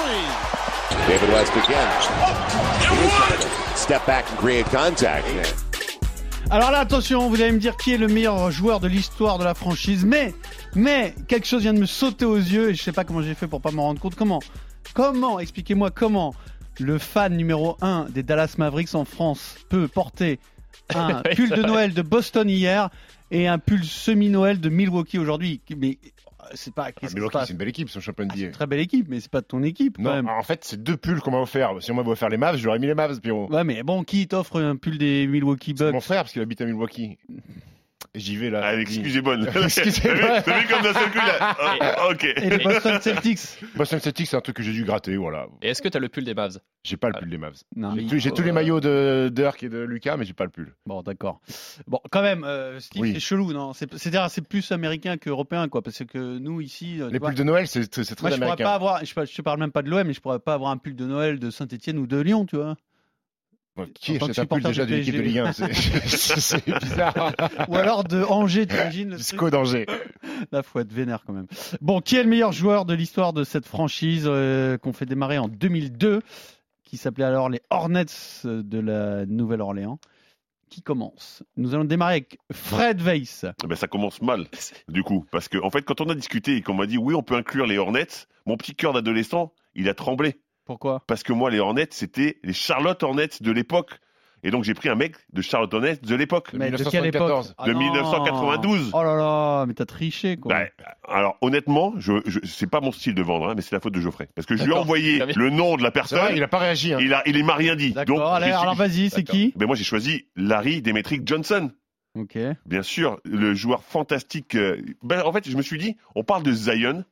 David West again. Step back and create contact. Alors là, attention, vous allez me dire qui est le meilleur joueur de l'histoire de la franchise, mais, mais, quelque chose vient de me sauter aux yeux et je sais pas comment j'ai fait pour pas m'en rendre compte. Comment Comment Expliquez-moi comment le fan numéro 1 des Dallas Mavericks en France peut porter un <laughs> pull de. Noël de Boston hier et un pull semi-Noël de Milwaukee aujourd'hui. Mais euh, c'est pas. Ah, Qu'est-ce qui se Milwaukee, c'est une belle équipe, son champion Ah, C'est une NBA. très belle équipe, mais c'est pas ton équipe quand Non, même. en fait, c'est deux pulls qu'on m'a offert. Si on m'avait offert les Mavs, j'aurais mis les Mavs, Pierrot. Ouais, mais bon, qui t'offre un pull des Milwaukee Bucks mon frère, parce qu'il habite à Milwaukee. J'y vais là. Ah, l'excuse est bonne. <laughs> Excusez-moi. T'as vu comme d'un seul coup, là <laughs> Ah, Ok. et les Boston Celtics Boston Celtics, c'est un truc que j'ai dû gratter, voilà. Et est-ce que tu as le pull des Mavs? J'ai pas le pull des Mavs. J'ai tous- les euh, maillots de Dirk et de Lucas, mais j'ai pas le pull. Bon, d'accord. Bon, quand même, euh, Steve, Oui. c'est chelou, non? C'est- C'est-à-dire, c'est plus américain qu'européen, quoi, parce que nous ici, euh, Les vois, pulls de Noël, c'est très moi, je pourrais américain. pas avoir, je, je te parle même pas de l'OM, mais je pourrais pas avoir un pull de Noël de Saint-Etienne ou de Lyon, tu vois. Qui achète que un pull déjà du de l'équipe de PSG. Ligue 1 C'est- <laughs> bizarre. Ou alors de Angers, <laughs> t'imagines Disco d'Angers. Là, faut être vénère quand même. Bon, qui est le meilleur joueur de l'histoire de cette franchise euh, qu'on fait démarrer en 2002, qui s'appelait alors les Hornets de la Nouvelle-Orléans Qui commence Nous allons démarrer avec Fred Weiss. Ben, ça commence mal, <laughs> du coup. Parce que, en fait, quand on a discuté et qu'on m'a dit oui, on peut inclure les Hornets, mon petit cœur d'adolescent, il a tremblé. Pourquoi? Parce que moi, les Hornets, c'était les Charlotte Hornets de l'époque. Et donc, j'ai pris un mec de Charlotte Hornets de l'époque. Mais de quelle époque? 1974. Ah De non. 1992. Oh là là, mais t'as triché quoi. Ben, alors, honnêtement, je, je, c'est pas mon style de vendre, hein, mais c'est la faute de Geoffrey. Parce que je lui ai envoyé le nom de la personne, vrai, il a pas réagi. hein. il, a, il m'a rien dit. Donc, allez, alors vas-y, c'est qui? Ben, moi, j'ai choisi Larry Demetric Johnson. Ok. Bien sûr, le joueur fantastique. euh, ben, en fait, je me suis dit, on parle de Zion.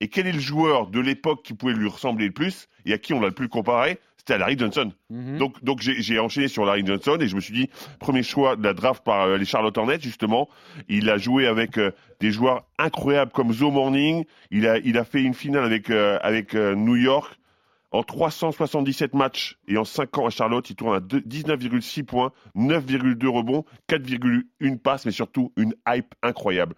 Et quel est le joueur de l'époque qui pouvait lui ressembler le plus et à qui on l'a le plus comparé? C'était à Larry Johnson. Mhm. Donc, donc j'ai enchaîné sur Larry Johnson et je me suis dit, premier choix de la draft par euh, les Charlotte Hornets, justement. Il a joué avec euh, des joueurs incroyables comme Zoe Morning. Il a, il a fait une finale avec, euh, avec New York. En 377 matchs et en 5 ans à Charlotte, il tourne à deux- 19,6 points, 9,2 rebonds, 4,1 passes, mais surtout une hype incroyable.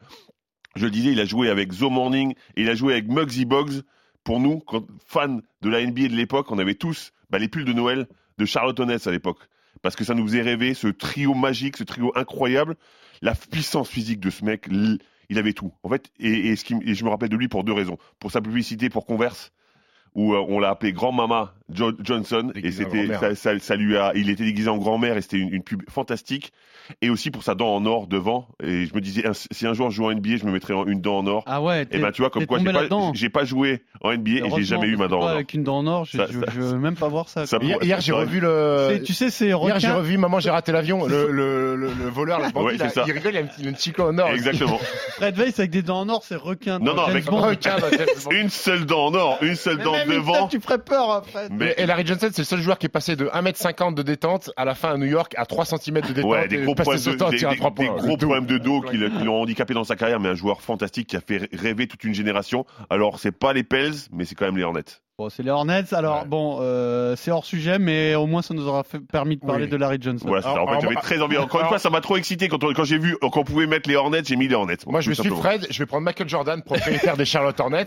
Je le disais, il a joué avec Zoe Morning et il a joué avec Muggsy Boggs. Pour nous, quand, fans de la NBA de l'époque, on avait tous bah, les pulls de Noël de Charlotte Hornets à l'époque. Parce que ça nous faisait rêver, ce trio magique, ce trio incroyable, la puissance physique de ce mec, il avait tout. En fait, et je me rappelle de lui pour deux raisons. Pour sa publicité pour Converse, où euh, on l'a appelé Grand Mama Jo- Johnson, et c'était ça, ça- ça lui a, il était déguisé en grand-mère et c'était une, une pub fantastique. Et aussi pour sa dent en or devant. Et je me disais, un- si un jour je joue en NBA, je me mettrais une dent en or. Ah ouais, Et ben tu vois, comme quoi j'ai pas, pas joué en NBA et j'ai jamais eu ma dent en or. Avec une dent en or, je, Ça- je- ça- je veux même pas voir ça. Hier, hier, j'ai revu le. Tu sais, c'est Hier, j'ai revu Maman, j'ai raté l'avion. Le, <laughs> le, le, le voleur, le bandit, Ouais, c'est là, il rigole, il y a un petit, une petite en or. Exactement. <laughs> Fred Weiss avec des dents en or, c'est requin. Non, non, avec- bah, c'est- <laughs> une seule dent en or, une seule dent devant. tu ferais peur, hein, Fred. Mais Et Larry Johnson, c'est le seul joueur qui est passé de 1m50 de détente à la fin à New York à 3 cm de détente. Ouais, des gros problèmes de, des, des- des gros problèmes de dos qui l'ont handicapé dans sa carrière, mais un joueur fantastique qui a fait rêver toute une génération. Alors, c'est pas les Pels, mais c'est quand même les Hornets. Bon, c'est les Hornets. Alors, Ouais. bon, euh, c'est hors sujet, mais au moins, ça nous aura fait- permis de parler Oui. de Larry Johnson. Voilà. Alors, En fait, j'avais très envie. Encore une fois, ça m'a trop excité quand, on- quand j'ai vu qu'on pouvait mettre les Hornets, j'ai mis les Hornets. Moi, je suivre simplement. Fred, je vais prendre Michael Jordan, propriétaire des Charlotte Hornets.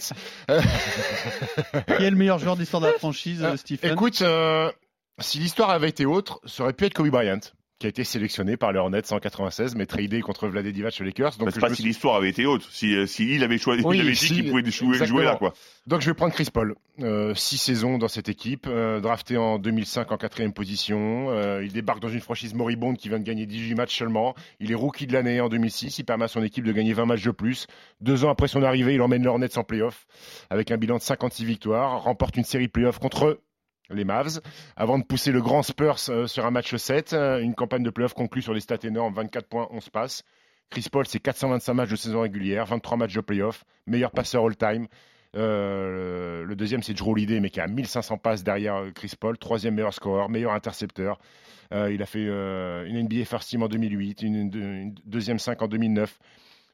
Qui est le meilleur joueur de l'histoire de la franchise, euh, Euh, Stephen? Écoute, euh, si l'histoire avait été autre, ça aurait pu être Kobe Bryant, qui a été sélectionné par les Hornets en 96, mais tradé contre Vlade Divac aux Lakers. Donc, je pas me si suis- l'histoire avait été haute. Si, euh, si il avait choisi, Oui, il avait dit qu'il pouvait jouer, là, quoi. Donc je vais prendre Chris Paul. Euh, six saisons dans cette équipe, euh, drafté en 2005 en quatrième position. Euh, il débarque dans une franchise moribonde qui vient de gagner 18 matchs seulement. Il est rookie de l'année en 2006. Il permet à son équipe de gagner 20 matchs de plus. Deux ans après son arrivée, il emmène les Hornets en playoff avec un bilan de 56 victoires. Remporte une série de playoffs contre les Mavs, avant de pousser le grand Spurs euh, sur un match 7. euh, une campagne de playoffs conclue sur des stats énormes, 24 points, 11 passes. Chris Paul, c'est 425 matchs de saison régulière, 23 matchs de playoffs, meilleur passeur all-time. Euh, le deuxième, c'est Drew Holiday, mais qui a 1500 passes derrière Chris Paul. Troisième meilleur scoreur, meilleur intercepteur. Euh, il a fait euh, une NBA First Team en 2008, une, une- une deuxième 5 en 2009.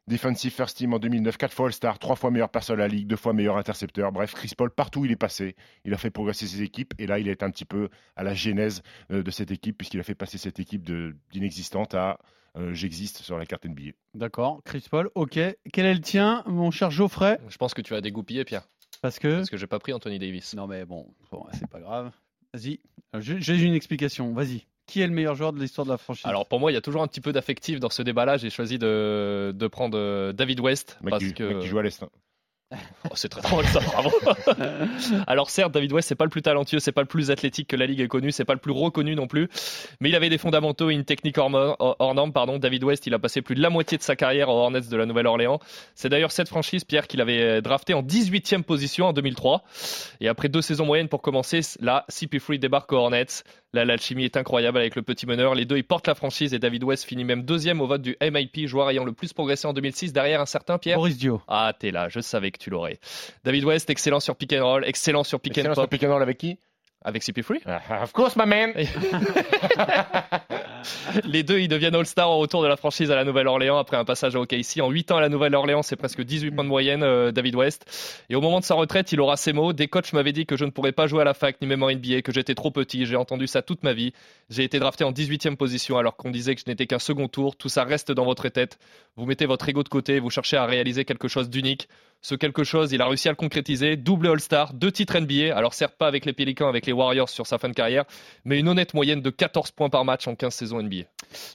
Defensive First Team en 2009, 4 fois All-Star, 3 fois meilleur passeur de la ligue, 2 fois meilleur intercepteur. Bref, Chris Paul, partout où il est passé, il a fait progresser ses équipes. Et là, il est un petit peu à la genèse euh, de cette équipe, puisqu'il a fait passer cette équipe d'inexistante à euh, j'existe sur la carte NBA. D'accord, Chris Paul, ok. Quel est le tien, mon cher Geoffrey? Je pense que tu as dégoupillé, Pierre. Parce que? Parce que j'ai pas pris Anthony Davis. Non, mais bon, bon, c'est pas grave. Vas-y, Euh, j'ai une explication. Vas-y. Qui est le meilleur joueur de l'histoire de la franchise? Alors pour moi, il y a toujours un petit peu d'affectif dans ce débat-là. J'ai choisi de, de prendre euh, David West Mec, parce qui, que mec qui joue à l'Est. hein. <laughs> Oh, c'est très drôle ça, bravo. <laughs> Alors certes, David West c'est pas le plus talentueux, c'est pas le plus athlétique que la ligue ait connu, c'est pas le plus reconnu non plus, mais il avait des fondamentaux et une technique hors, norme. Pardon, David West, il a passé plus de la moitié de sa carrière aux Hornets de la Nouvelle-Orléans. C'est d'ailleurs cette franchise, Pierre, qu'il avait drafté en 18e position en 2003. Et après deux saisons moyennes pour commencer, là, CP3 débarque aux Hornets. Là, l'alchimie est incroyable avec le petit meneur. Les deux, ils portent la franchise et David West finit même deuxième au vote du MIP, joueur ayant le plus progressé en 2006 derrière un certain Pierre. Boris Dio. Ah, t'es là, je savais que tu l'aurais. David West, excellent sur pick and roll, excellent sur pick and Excellent sur pick and roll avec qui? Avec CP3. Ah, Of course, my man <laughs> Les deux, ils deviennent All-Star au retour de la franchise à la Nouvelle-Orléans après un passage à OKC. En 8 ans à la Nouvelle-Orléans, c'est presque 18 points de moyenne, euh, David West. Et au moment de sa retraite, il aura ces mots. Des coachs m'avaient dit que je ne pourrais pas jouer à la fac ni même en NBA, que j'étais trop petit. J'ai entendu ça toute ma vie. J'ai été drafté en 18e position alors qu'on disait que je n'étais qu'un second tour. Tout ça reste dans votre tête. Vous mettez votre ego de côté, vous cherchez à réaliser quelque chose d'unique. Ce quelque chose, il a réussi à le concrétiser. Double All-Star, deux titres NBA. Alors certes pas avec les Pélicans, avec les Warriors sur sa fin de carrière, mais une honnête moyenne de 14 points par match en 15 saisons NBA.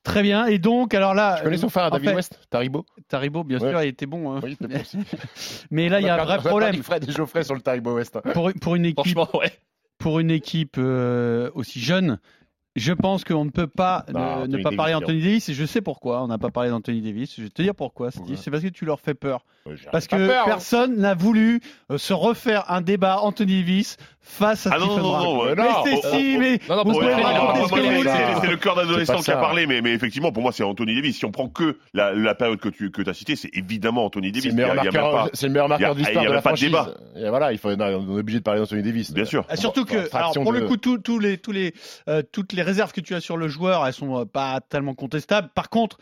Très bien. Et donc, alors là. Tu connais son frère, en David fait, West? Taribo? Taribo, bien Ouais. sûr, il était bon. hein. Oui. <laughs> Mais là, il y a un vrai problème. Fred et Geoffrey sur le Taribo West. Pour, pour une équipe, Franchement, ouais. pour une équipe euh, aussi jeune, je pense qu'on ne peut pas Non, ne, Anthony ne pas Davis, parler d'Anthony Davis. Et je sais pourquoi on n'a pas parlé d'Anthony Davis. Je vais te dire pourquoi. Steve. Ouais. C'est parce que tu leur fais peur. Ouais, Parce que peur, hein. personne n'a voulu euh, se refaire un débat Anthony Davis face à Ah non, Stephen non, Bragg. non, euh, mais non, c'est si, mais non, non, vous parce pouvez que- Ouais, raconter non, ce moi, que c'est- vous le cœur d'adolescent qui a parlé, mais, mais effectivement, pour moi, c'est Anthony Davis. Si on prend que la, la période que tu que as citée, c'est évidemment Anthony C'est Davis. le meilleur marqueur, c'est le meilleur marqueur de il y a l'histoire de même la pas de débat. Et voilà, il faut, non, on est obligé de parler d'Anthony Davis. Bien sûr. Ah, Surtout que, pour le coup, tous tous les, tous les, euh, toutes les réserves que tu as sur le joueur, elles sont euh, pas tellement contestables. Par contre,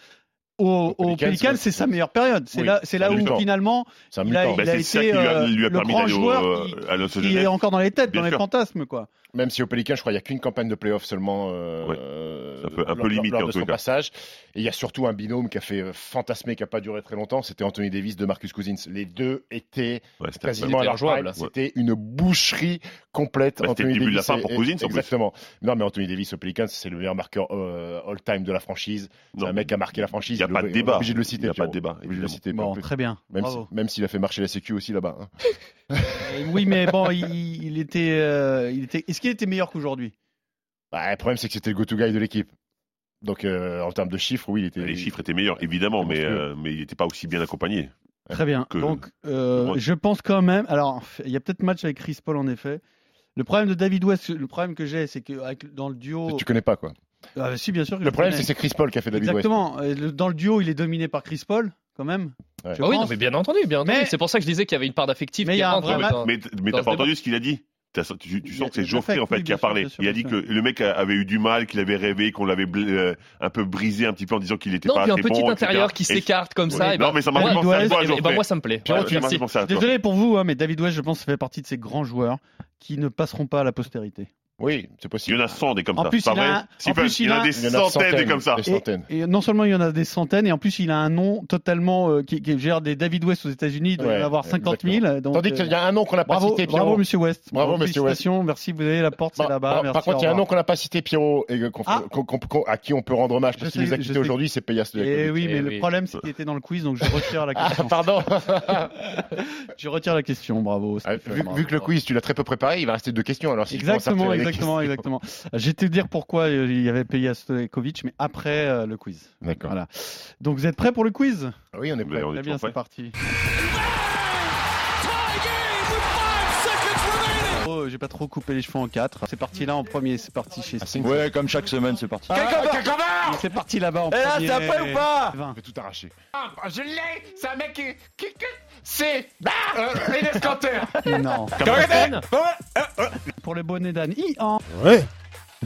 au, Au Pelicans, c'est sa meilleure période. C'est Oui, là, c'est où finalement un il a. Bah, il a été lui a, euh, lui a le grand d'aller au, joueur euh, qui, à est encore dans les têtes, Bien dans les fantasmes, quoi. Même si au Pélican, je crois, il n'y a qu'une campagne de playoff seulement euh, Ouais. un peu- un peu lors- limité, lors en de tous son les cas. passage. Et il y a surtout un binôme qui a fait euh, fantasmer, qui n'a pas duré très longtemps. C'était Anthony Davis de Marcus Cousins. Les deux étaient Ouais, c'était quasiment à C'était une boucherie complète. Bah, c'était le Anthony début de la Davis fin pour Cousins, plus. Exactement. Non, mais Anthony Davis au Pelicans, c'est le meilleur marqueur euh, all-time de la franchise. C'est un mec qui a marqué la franchise. Il n'y a pas de débat. obligé de le citer. Il n'y a pas de débat. Obligé de le citer. Bon, très bien. Même, si- Bravo. même s'il a fait marcher la Sécu aussi là-bas. <laughs> oui, mais bon, il, il était, euh, il était. Est-ce qu'il était meilleur qu'aujourd'hui? Bah, le problème, c'est que c'était le go-to guy de l'équipe. Donc, euh, en termes de chiffres, oui, il était. Les chiffres étaient meilleurs, évidemment, mais, euh, mais il n'était pas aussi bien accompagné. Très bien. que- Donc, euh, je pense quand même. Alors, il y a peut-être match avec Chris Paul en effet. Le problème de David West, le problème que j'ai, c'est que avec- dans le duo. Tu connais pas, quoi. Ah, si, bien sûr. que Le problème, c'est que c'est Chris Paul qui a fait David West. Exactement. Dans le duo, il est dominé par Chris Paul, quand même. Ouais. Je Ah oui, non, pense. mais bien entendu, bien entendu. Mais- C'est pour ça que je disais qu'il y avait une part d'affectif Mais un Mais, mais t'as pas entendu ce qu'il a dit? Tu, sens que c'est Geoffrey en fait oui, qui a parlé. il a dit que le mec avait eu du mal, qu'il avait rêvé, qu'on l'avait euh, un peu brisé un petit peu en disant qu'il était Non, pas puis un assez petit bon, intérieur etc. qui Et- s'écarte comme Oui, ça. et non, ben, mais ça m'a fait penser à toi, et ben, moi, ça me plaît. Penser à toi. Désolé pour vous, hein, mais David West, je pense, fait partie de ces grands joueurs qui ne passeront pas à la postérité. Oui, c'est Il possible. y en a 100 des comme En ça. plus, il a vrai un- Si, en plus, il y en il a a- des Il a centaines des comme ça. Des centaines. Et non seulement il y en a des centaines, et en plus il a un nom totalement euh, qui, qui gère des David West aux États-Unis, il doit y en avoir 50 000. exactement. donc, Tandis euh, qu'il y a un nom qu'on n'a pas bravo, cité, bravo Pierrot. Monsieur West. Bravo, Monsieur West. Félicitations, merci, vous avez la porte, c'est là-bas. par, merci, par contre, il y a un nom qu'on n'a pas cité, Pierrot, et qu'on Ah. qu'on- qu'on- qu'on- à qui on peut rendre hommage parce qu'il nous a quittés aujourd'hui, c'est Payas Eh Stojakovic. oui, mais Eh le problème c'est qu'il était dans le quiz, donc je retire la Ah, question. pardon. <laughs> je retire la question, bravo. Ah, vu, bravo. que le quiz, tu l'as très peu préparé, il va rester deux questions. Alors, si Exactement, exactement, exactement. Je vais te dire pourquoi euh, il y avait payé Stojkovic, mais après euh, le quiz. D'accord. Voilà. Donc vous êtes prêts pour le quiz? Oui, on est prêt. Mais on est Très bien, c'est parti. Oh, j'ai pas trop coupé les cheveux en quatre. C'est parti là en premier, c'est parti chez Ah, Ouais, comme chaque semaine, c'est parti. C'est parti là-bas en Et là, premier. c'est après ou pas. On peut tout arracher. Je l'ai C'est un mec qui. c'est. Euh, Kanter Non. Capitaine Pour le bonnet d'âne. Ian. Ouais.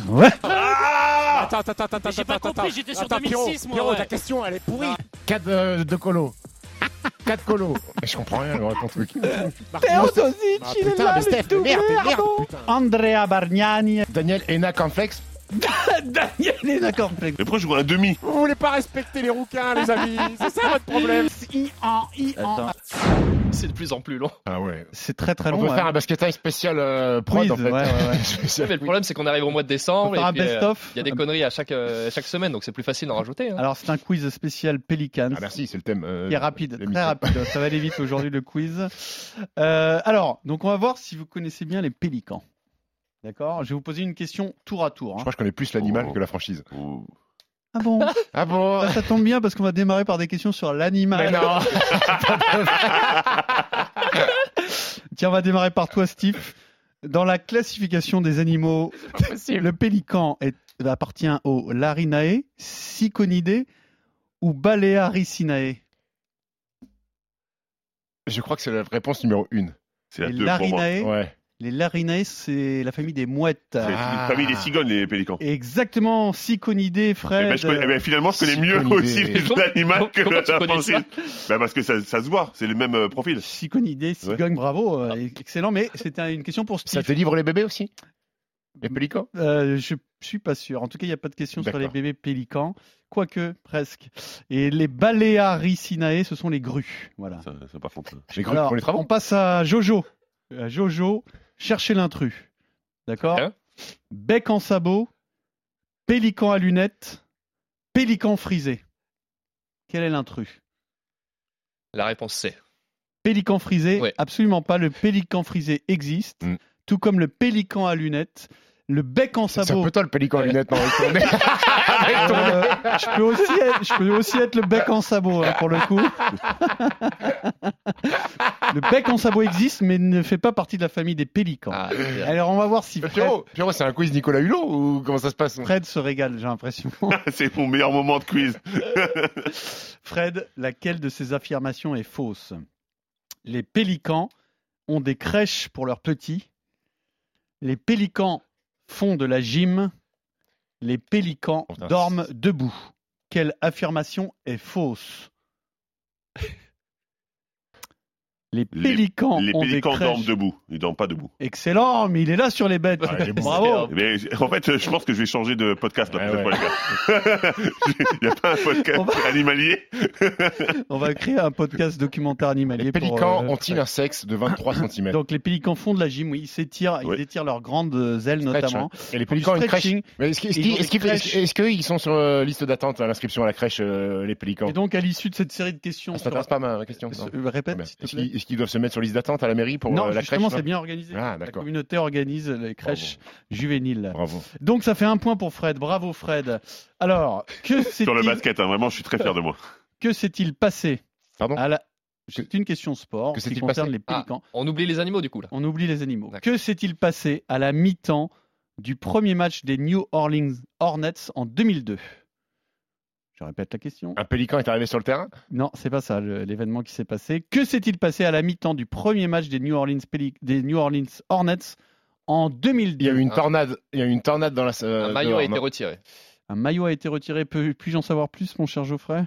Ouais. Attends, attends, attends, attends, J'ai pas attends, compris, attends. j'étais sur Attends, 2006, Pierrot, moi, Pierrot, ouais. ta question, elle est pourrie. 4 de colo. 4 colo. Je comprends rien dans ton truc. Teodosic, Ah, il est putain, là, mais Steph, mais tout merde, merde, merde. putain. Andrea Bargnani. Daniel Ena Cornflex. Daniel est d'accord. Mais pourquoi je joue un demi? Vous voulez pas respecter les rouquins, les amis C'est ça votre problème Ian, Ian. C'est de plus en plus long. Ah ouais. C'est très très On long. peut hein. faire un basket time spécial euh, prod Quiz, en fait. ouais, ouais, ouais. <laughs> <laughs> Spécial Mais le problème, c'est qu'on arrive au mois de décembre et puis, euh, il y a des conneries à chaque, euh, chaque semaine, donc c'est plus facile d'en rajouter. hein. Alors c'est un quiz spécial Pelicans. Ah merci, c'est le thème. euh, qui est rapide, très rapide. Ça va aller vite aujourd'hui le quiz. Euh, alors, donc on va voir si vous connaissez bien les pélicans. D'accord? Je vais vous poser une question tour à tour. Je hein. crois que je connais plus l'animal Oh. que la franchise. Ouh. Ah bon? Ah bon? Ça, ça tombe bien parce qu'on va démarrer par des questions sur l'animal. Mais non <laughs> Tiens, on va démarrer par toi, Steve. Dans la classification des animaux, le pélican est, appartient au Larinae, Syconidae ou Balearicinae? Je crois que c'est la réponse numéro une. C'est la deux pour moi. Larinae, Ouais. Les Larinae, c'est la famille des mouettes. C'est Ah. une famille des cigognes, les pélicans. Exactement, Syconidae, Eh Fred. ben, je connais- eh ben, finalement, je connais mieux aussi les animaux que la franchise. Ben, parce que ça, ça se voit, c'est le même euh, profil. Syconidé, cigogne, bravo, euh, excellent, mais c'était une question pour Ça Steve. te livre les bébés aussi? Les pélicans? Euh, je suis pas sûr. En tout cas, il n'y a pas de question sur les bébés pélicans, quoique presque. Et les Balearicinae, ce sont les grues. Voilà. Ça, ça, par contre. J'ai cru Alors, pour les travaux? on passe à Jojo. À Jojo, cherchez l'intrus. D'accord Hein Bec en sabot, pélican à lunettes, pélican frisé. Quel est l'intrus? La réponse c'est. Pélican frisé, Ouais. absolument pas. Le pélican frisé existe, Mm. tout comme le pélican à lunettes. Le bec en C'est un sabot. peu toi le pélican à lunettes, non <laughs> Euh, je, peux aussi être, je peux aussi être le bec en sabot hein, pour le coup. <laughs> Le bec en sabot existe, mais ne fait pas partie de la famille des pélicans. Ah, Alors, on va voir si Mais Fred, Pierrot, Pierrot, c'est un quiz Nicolas Hulot ou comment ça se passe Fred se régale, j'ai l'impression. <laughs> C'est mon meilleur moment de quiz. <laughs> Fred, laquelle de ces affirmations est fausse? Les pélicans ont des crèches pour leurs petits. Les pélicans font de la gym. Les pélicans dorment debout. Quelle affirmation est fausse Les pélicans Les ont des pélicans crèches. dorment debout. Ils dorment pas debout. Excellent, mais il est là sur les bêtes. Ouais, bon. Bravo. Mais en fait, je pense que je vais changer de podcast là, Ouais, pour cette fois, les gars. Il n'y a pas un podcast va- animalier. <laughs> On va créer un podcast documentaire animalier. Les pélicans euh, ont-ils un sexe de 23 cm <coughs> Donc les pélicans font de la gym, oui, ils s'étirent, Oui. ils étirent leurs grandes ailes notamment. Et les pélicans ont une crèche. stretching. Mais est-ce qu'ils est-ce Ils ont est-ce qu'ils- sont sur la liste d'attente à l'inscription à la crèche, euh, les pélicans Et donc à l'issue de cette série de questions, Ah, Ça sur- t'intéresse pas ma ma question Euh, répète, s'il te plaît. Est-ce qu'ils doivent se mettre sur liste d'attente à la mairie pour non, euh, la crèche justement, non c'est bien organisé. Ah, la communauté organise les crèches juvéniles. Bravo. Donc ça fait un point pour Fred. Bravo Fred. Alors, que <laughs> Sur le basket, hein, vraiment, je suis très fier de moi. que s'est-il passé Pardon à la... C'est une question sport Que qui concerne les Ah, pélicans. on oublie les animaux du coup là. On oublie les animaux. Que s'est-il passé à la mi-temps du premier match des New Orleans Hornets en 2002 Je répète la question. Un pélican est arrivé sur le terrain? Non, c'est pas ça l'événement qui s'est passé. Que s'est-il passé à la mi-temps du premier match des New Orleans, Peli- des New Orleans Hornets en 2002 Il y a eu une tornade, il y a eu une tornade dans la euh, Un maillot dehors, a été non? retiré. Un maillot a été retiré. Peux- Puis-je en savoir plus, mon cher Geoffrey?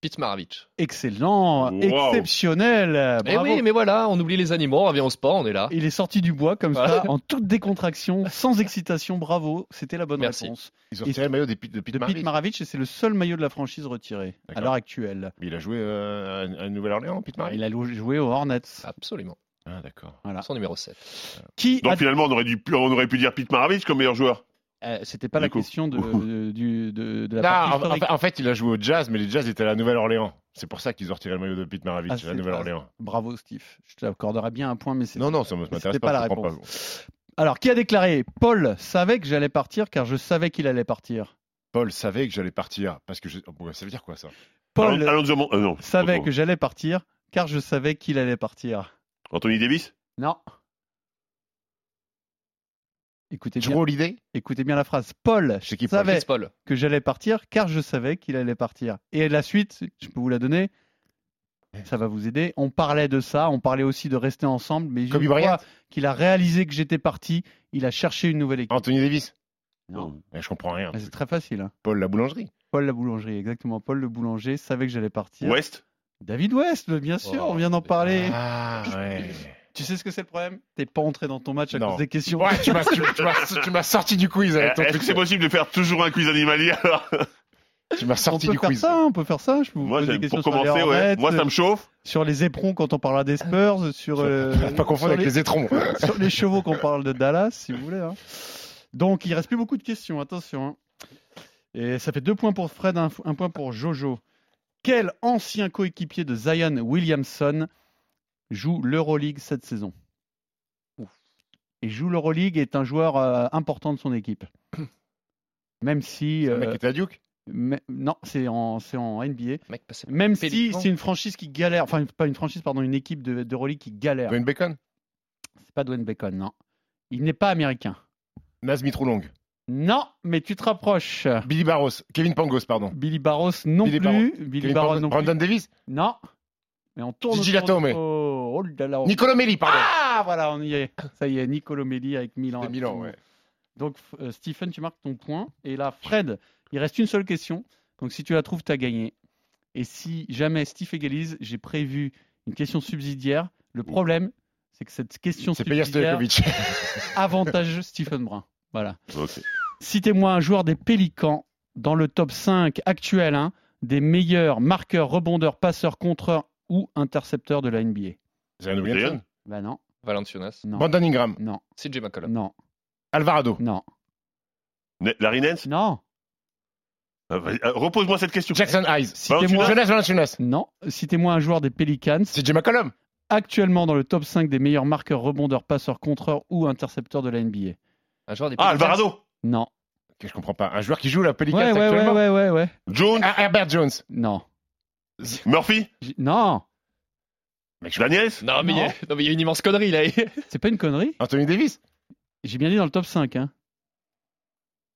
Pete Maravich. Excellent, Wow. exceptionnel. Eh Bravo. oui, mais voilà, on oublie les animaux, on revient au sport, on est là. Il est sorti du bois comme Voilà. ça, en toute décontraction, sans excitation. Bravo, c'était la bonne Merci. réponse. Ils ont Et- retiré le maillot de Pete, de Pete De Maravich. Pete Maravich, et c'est le seul maillot de la franchise retiré à l'heure actuelle. Il a joué euh, à Nouvelle-Orléans, Pete Maravich Il a joué aux Hornets. Absolument. Ah, d'accord. Voilà. Son numéro 7. Qui Donc a- finalement, on aurait, dû, on aurait pu dire Pete Maravich comme meilleur joueur. Euh, C'était pas Du la coup. question de, <laughs> de- du- de- de la Non, partie en, en historique. fait, en fait, il a joué au Jazz, mais les Jazz étaient à la Nouvelle-Orléans. C'est pour ça qu'ils ont retiré le maillot de Pete Maravich Ah, à la Nouvelle-Orléans. Bravo Steve, je t'accorderai bien un point, mais c'est Non, non, ça ne m'intéresse pas. pas la réponse. Alors, qui a déclaré Paul savait que j'allais partir car je savais qu'il allait partir. Paul savait que j'allais partir parce que je... oh, bon, ça veut dire quoi ça? Paul euh, non, savait que j'allais partir car je savais qu'il allait partir. Anthony Davis? Non. Écoutez bien, écoutez bien la phrase. Paul qui, Paul savait Paul? que j'allais partir car je savais qu'il allait partir. Et la suite, je peux vous la donner. Ça va vous aider. On parlait de ça, on parlait aussi de rester ensemble, mais Kobe fois Bryant? qu'il a réalisé que j'étais parti, il a cherché une nouvelle équipe. Anthony Davis? Non, Mais Je comprends rien. mais c'est très facile. hein. Paul la boulangerie Paul la boulangerie, exactement. Paul le boulanger savait que j'allais partir. West? David West, bien sûr, Oh, on vient d'en parler. Ah, ouais. Tu sais ce que c'est le problème? T'es pas entré dans ton match à Non. cause des questions. Ouais, tu m'as, tu, tu m'as- tu m'as sorti du quiz avec ton Est-ce truc. que c'est possible de faire toujours un quiz animalier alors? Tu m'as on sorti peut du faire quiz. ça, on peut faire ça. Je peux vous Moi, poser des j'aime- questions pour sur les commencer, ouais. Moi, ça me chauffe. sur les éperons quand on parlera des Spurs, sur, euh, <laughs> Pas confondre sur avec les, les étrons. <laughs> sur les chevaux qu'on parle de Dallas, si vous voulez. hein. Donc, il reste plus beaucoup de questions, attention. hein. Et ça fait deux points pour Fred, un, un point pour Jojo. Quel ancien coéquipier de Zion Williamson joue l'Euroleague cette saison Et joue l'Euroleague et est un joueur euh, important de son équipe. <clears throat> Même si. Le mec euh, qui était à Duke? mais- non, c'est en, en NBA. Mec, Même si c'est une franchise qui galère, enfin pas une franchise, pardon, une équipe de- d'Euroleague qui galère. Dwayne Bacon? C'est pas Dwayne Bacon, non. Il n'est pas américain. Naz Mitroulong Non, mais tu te rapproches. Billy Barros Kevin Pangos, pardon. Billy Barros non Billy plus. Barros. Billy non Brandon plus. Davis? Non. Mais on tourne. Gigi de- Latome. Oh là là. Nicolas Melli, pardon. Ah, voilà, on y est. Ça y est, Nicolo Melli avec Milan. C'était Milan, ouais. Donc, euh, Stephen, tu marques ton point. Et là, Fred, il reste une seule question. Donc, si tu la trouves, tu as gagné. Et si jamais Steve égalise, j'ai prévu une question subsidiaire. Le problème, c'est que cette question subsidiaire <laughs> avantage Stephen Brun. Voilà. Citez-moi un joueur des Pélicans dans le top 5 actuel hein, des meilleurs marqueurs, rebondeurs, passeurs, contreurs ou intercepteurs de la NBA. Zion Williamson. Bah non, Valanciunas. non, Brandon Ingram. non, CJ McCollum. non, Alvarado. non, Ne- Larry Nance non, Ah, vas-y, euh, Repose-moi cette question. Jackson Hayes. Citez-moi- Jonas Valanciunas. non. Citez-moi un joueur des Pelicans CJ McCollum. actuellement dans le top 5 des meilleurs marqueurs, rebondeurs, passeurs, contreurs ou intercepteurs de la NBA. Un joueur des Ah, Pelicans. Alvarado Non. Que je comprends pas. Un joueur qui joue la Pelicans Ouais, ouais, ouais, actuellement. ouais, ouais, ouais. Jones Ah, Herbert Jones. Non. Murphy J- Non. Mec, je Non, mais il y a- Non. mais il y a une immense connerie là. <laughs> C'est pas une connerie Anthony Davis J'ai bien dit dans le top 5. Hein.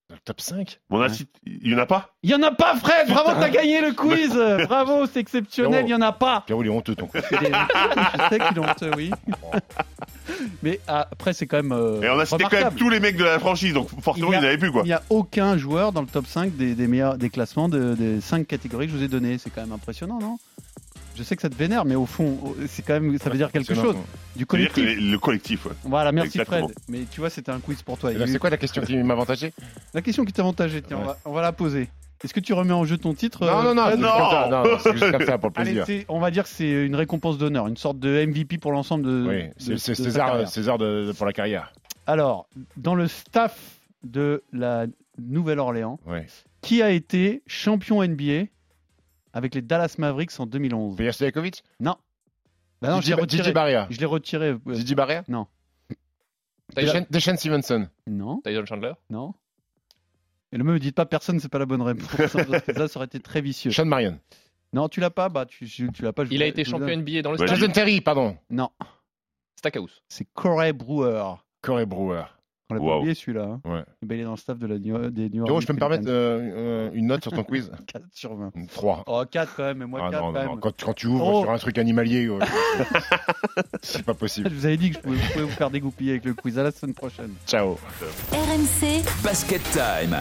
Dans le top 5 On a cité- Il y en a pas Il y en a pas, Fred Bravo, t'as gagné le quiz <laughs> <laughs> Bravo, c'est exceptionnel, il y en a pas Pierrot, il est honteux ton coup. Je sais qu'il est honteux, oui. Mais ah, après, c'est quand même. euh, Et on a cité quand même remarquable. tous les mecs de la franchise, donc forcément, Il y a- il n'y en avait plus, quoi. Il n'y a aucun joueur dans le top 5 des, des meilleurs des classements de- des 5 catégories que je vous ai donnés. C'est quand même impressionnant, non? Je sais que ça te vénère, mais au fond, c'est quand même, ça veut dire quelque chose. Du dire que collectif. les- le collectif, ouais. Voilà, merci Exactement. Fred. Mais tu vois, c'était un quiz pour toi. C'est quoi la question qui m'a avantagé La question qui t'a avantagé, tiens, on, Ouais. va, on va la poser. Est-ce que tu remets en jeu ton titre Non, euh, non, non, ça. Non, non, c'est juste comme ça pour le Allez, plaisir. c'est- on va dire que c'est une récompense d'honneur, une sorte de MVP pour l'ensemble de. Oui, c'est César. César de- de- pour la carrière. Alors, dans le staff de la Nouvelle-Orléans, Ouais. qui a été champion NBA avec les Dallas Mavericks en 2011 Peja Stojakovic Non. Bah non, je l'ai retiré. Gigi Barria. Je l'ai retiré. euh, Gigi Barria? Non. Deshaun Deshaun Stevenson. Non, Tyson Chandler? non. Et ne me dites pas personne, c'est pas la bonne réponse. <laughs> parce que ça, ça aurait été très vicieux. Sean Marion. Non, tu l'as pas? Bah, tu, tu tu l'as pas. je Il vous- a été je vous champion donne. NBA dans le Ouais, stade. Jason Terry, pardon. Non, Stackhouse. c'est Corey Brewer. Corey Brewer. On l'a pas Wow. oublié celui-là. hein. Ouais. Ben, Il est dans le staff de la New, des New Orleans je peux me permettre euh, euh, une note sur ton quiz <laughs> 4 sur 20. 3. Oh, 4 quand même, mais moi Ah 4 non, quand non, même. non. Quand, quand tu ouvres Oh. sur un truc animalier, euh, <laughs> c'est pas possible. Je vous avais dit que je pouvais, je pouvais vous faire dégoupiller avec le quiz. À la semaine prochaine. Ciao. RMC Basket Time.